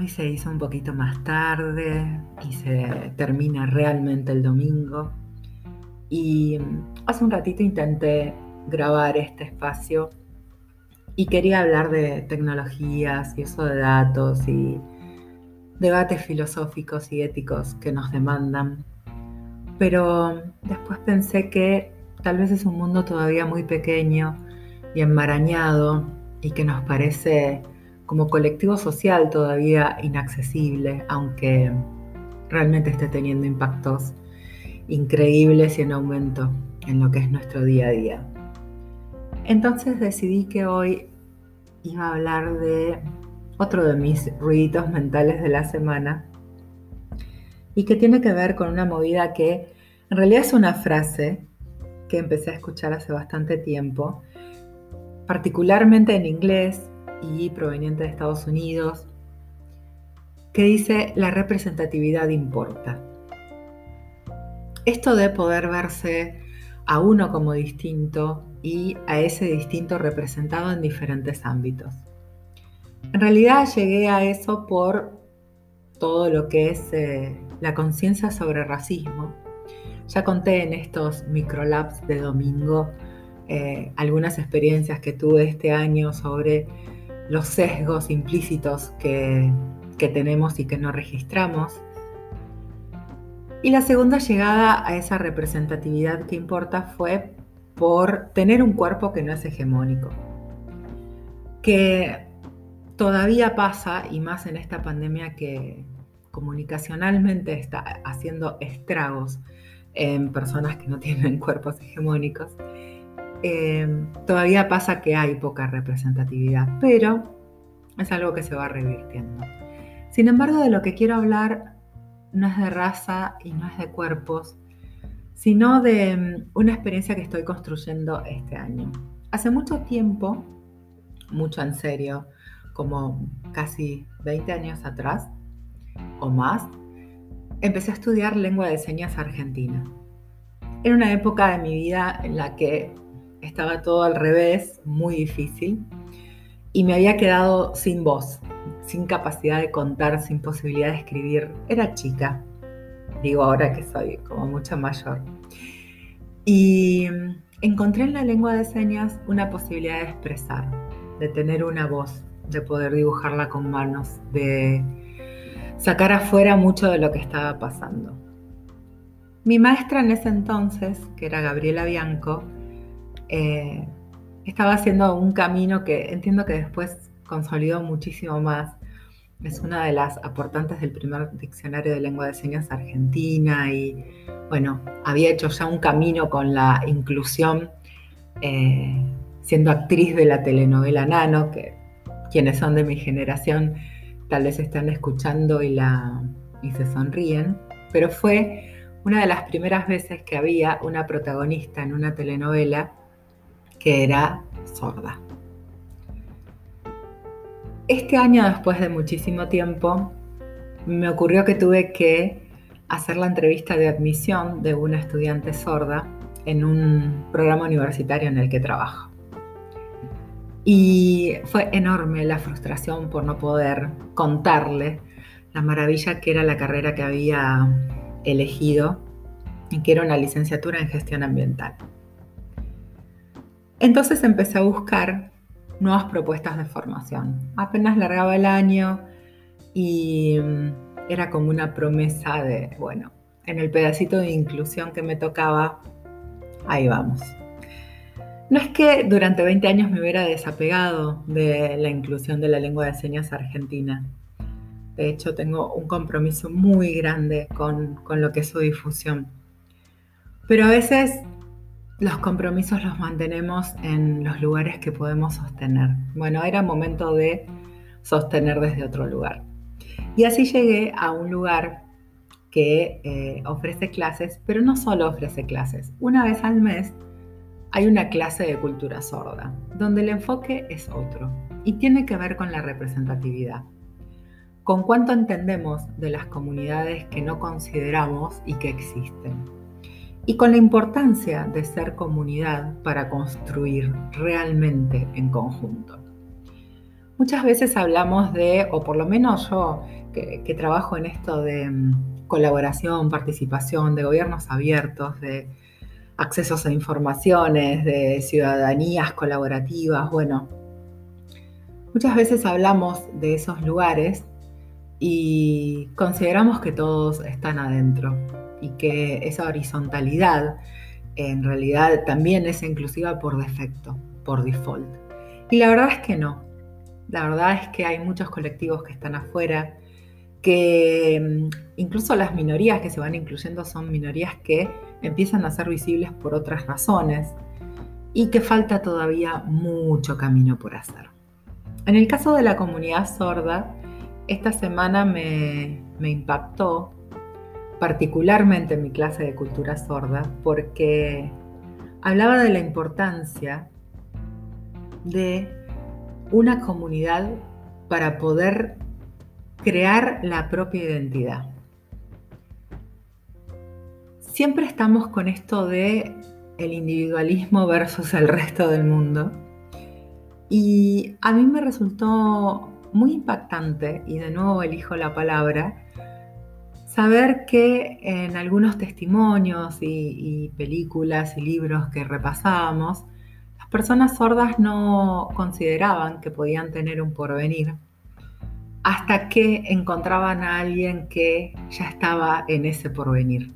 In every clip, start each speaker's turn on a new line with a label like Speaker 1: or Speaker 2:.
Speaker 1: Hoy se hizo un poquito más tarde y se termina realmente el domingo. Y hace un ratito intenté grabar este espacio y quería hablar de tecnologías y uso de datos y debates filosóficos y éticos que nos demandan. Pero después pensé que tal vez es un mundo todavía muy pequeño y enmarañado y que nos parece como colectivo social todavía inaccesible, aunque realmente esté teniendo impactos increíbles y en aumento en lo que es nuestro día a día. Entonces decidí que hoy iba a hablar de otro de mis ruiditos mentales de la semana y que tiene que ver con una movida que en realidad es una frase que empecé a escuchar hace bastante tiempo, particularmente en inglés y proveniente de Estados Unidos, que dice la representatividad importa. Esto de poder verse a uno como distinto y a ese distinto representado en diferentes ámbitos. En realidad llegué a eso por todo lo que es eh, la conciencia sobre racismo. Ya conté en estos microlabs de domingo eh, algunas experiencias que tuve este año sobre los sesgos implícitos que, tenemos y que no registramos. Y la segunda llegada a esa representatividad que importa fue por tener un cuerpo que no es hegemónico, que todavía pasa, y más en esta pandemia que comunicacionalmente está haciendo estragos en personas que no tienen cuerpos hegemónicos, Em, todavía pasa que hay poca representatividad, pero es algo que se va revirtiendo. Sin embargo, de lo que quiero hablar no es de raza y no es de cuerpos, sino de em, una experiencia que estoy construyendo este año. Hace mucho tiempo, mucho en serio, como casi 20 años atrás o más, empecé a estudiar lengua de señas argentina. Era una época de mi vida en la que estaba todo al revés, muy difícil, y me había quedado sin voz, sin capacidad de contar, sin posibilidad de escribir. Era chica, digo ahora que soy como mucho mayor. Y encontré en la lengua de señas una posibilidad de expresar, de tener una voz, de poder dibujarla con manos, de sacar afuera mucho de lo que estaba pasando. Mi maestra en ese entonces, que era Gabriela Bianco, eh, estaba haciendo un camino que entiendo que después consolidó muchísimo más. Es una de las aportantes del primer diccionario de lengua de señas argentina y bueno, había hecho ya un camino con la inclusión eh, siendo actriz de la telenovela Nano, que quienes son de mi generación tal vez están escuchando y, la, y se sonríen, pero fue una de las primeras veces que había una protagonista en una telenovela que era sorda. Este año, después de muchísimo tiempo, me ocurrió que tuve que hacer la entrevista de admisión de una estudiante sorda en un programa universitario en el que trabajo. Y fue enorme la frustración por no poder contarle la maravilla que era la carrera que había elegido y que era una licenciatura en gestión ambiental. Entonces empecé a buscar nuevas propuestas de formación. Apenas largaba el año y mm, era como una promesa de, bueno, en el pedacito de inclusión que me tocaba, ahí vamos. No es que durante 20 años me hubiera desapegado de la inclusión de la lengua de señas argentina. De hecho, tengo un compromiso muy grande con, con lo que es su difusión. Pero a veces los compromisos los mantenemos en los lugares que podemos sostener. Bueno, era momento de sostener desde otro lugar. Y así llegué a un lugar que eh, ofrece clases, pero no solo ofrece clases. Una vez al mes hay una clase de cultura sorda, donde el enfoque es otro y tiene que ver con la representatividad. Con cuánto entendemos de las comunidades que no consideramos y que existen y con la importancia de ser comunidad para construir realmente en conjunto. Muchas veces hablamos de, o por lo menos yo que, trabajo en esto de mm, colaboración, participación, de gobiernos abiertos, de accesos a informaciones, de ciudadanías colaborativas, bueno, muchas veces hablamos de esos lugares y consideramos que todos están adentro y que esa horizontalidad en realidad también es inclusiva por defecto, por default. Y la verdad es que no. La verdad es que hay muchos colectivos que están afuera, que mm, incluso las minorías que se van incluyendo son minorías que empiezan a ser visibles por otras razones y que falta todavía mucho camino por hacer. En el caso de la comunidad sorda, esta semana me, me impactó particularmente en mi clase de cultura sorda porque hablaba de la importancia de una comunidad para poder crear la propia identidad. Siempre estamos con esto de el individualismo versus el resto del mundo. Y a mí me resultó muy impactante, y de nuevo elijo la palabra, saber que en algunos testimonios y, películas y libros que repasábamos, las personas sordas no consideraban que podían tener un porvenir hasta que encontraban a alguien que ya estaba en ese porvenir,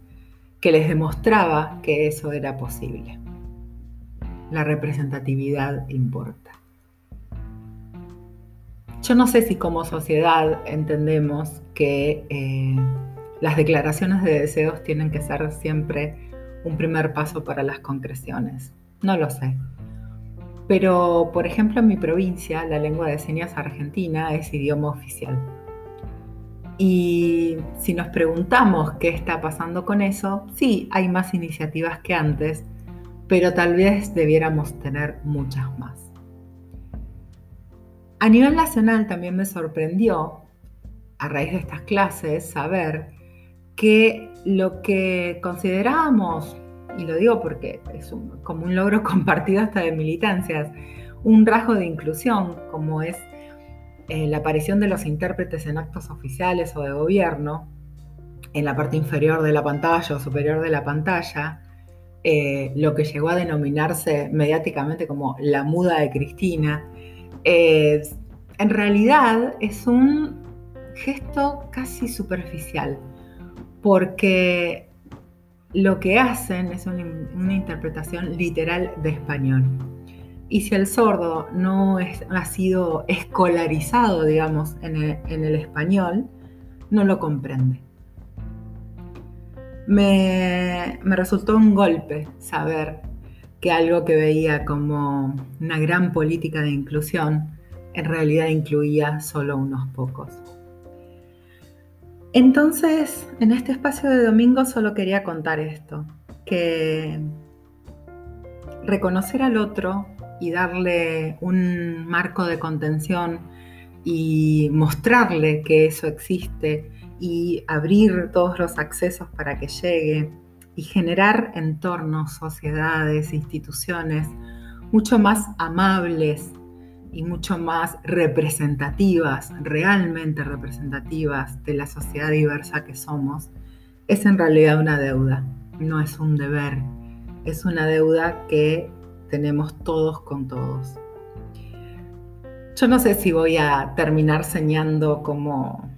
Speaker 1: que les demostraba que eso era posible. La representatividad importa. Yo no sé si como sociedad entendemos que eh, las declaraciones de deseos tienen que ser siempre un primer paso para las concreciones. No lo sé. Pero, por ejemplo, en mi provincia, la lengua de señas argentina es idioma oficial. Y si nos preguntamos qué está pasando con eso, sí, hay más iniciativas que antes, pero tal vez debiéramos tener muchas más. A nivel nacional también me sorprendió, a raíz de estas clases, saber que lo que considerábamos y lo digo porque es como un logro compartido hasta de militancias, un rasgo de inclusión, como es eh, la aparición de los intérpretes en actos oficiales o de gobierno, en la parte inferior de la pantalla o superior de la pantalla, eh, lo que llegó a denominarse mediáticamente como la muda de Cristina, en realidad es un gesto casi superficial, porque lo que hacen es una, interpretación literal de español. Y si el sordo no ha sido escolarizado, digamos, en el, español, no lo comprende. Me, me, resultó un golpe saber que algo que veía como una gran política de inclusión en realidad incluía solo unos pocos. Entonces, en este espacio de domingo solo quería contar esto, que reconocer al otro y darle un marco de contención y mostrarle que eso existe y abrir todos los accesos para que llegue y generar entornos, sociedades, instituciones mucho más amables y mucho más representativas, realmente representativas de la sociedad diversa que somos, es en realidad una deuda, no es un deber, es una deuda que tenemos todos con todos. Yo no sé si voy a terminar señando como,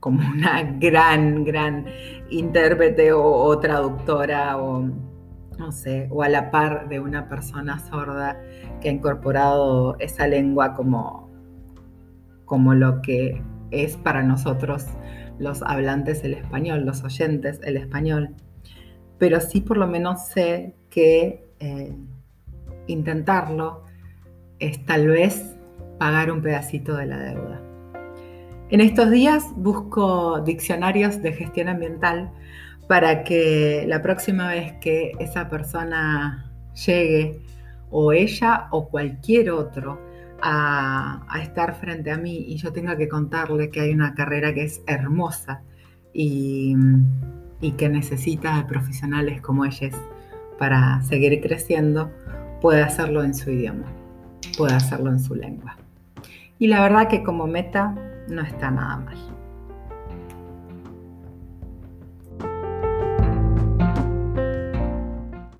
Speaker 1: como una gran, gran intérprete o traductora o no sé, o a la par de una persona sorda que ha incorporado esa lengua como, como lo que es para nosotros los hablantes el español, los oyentes el español. Pero sí por lo menos sé que eh, intentarlo es tal vez pagar un pedacito de la deuda. En estos días busco diccionarios de gestión ambiental para que la próxima vez que esa persona llegue, o ella o cualquier otro, a, estar frente a mí y yo tenga que contarle que hay una carrera que es hermosa y, y que necesita de profesionales como ellos para seguir creciendo, puede hacerlo en su idioma, puede hacerlo en su lengua. Y la verdad que como meta no está nada mal.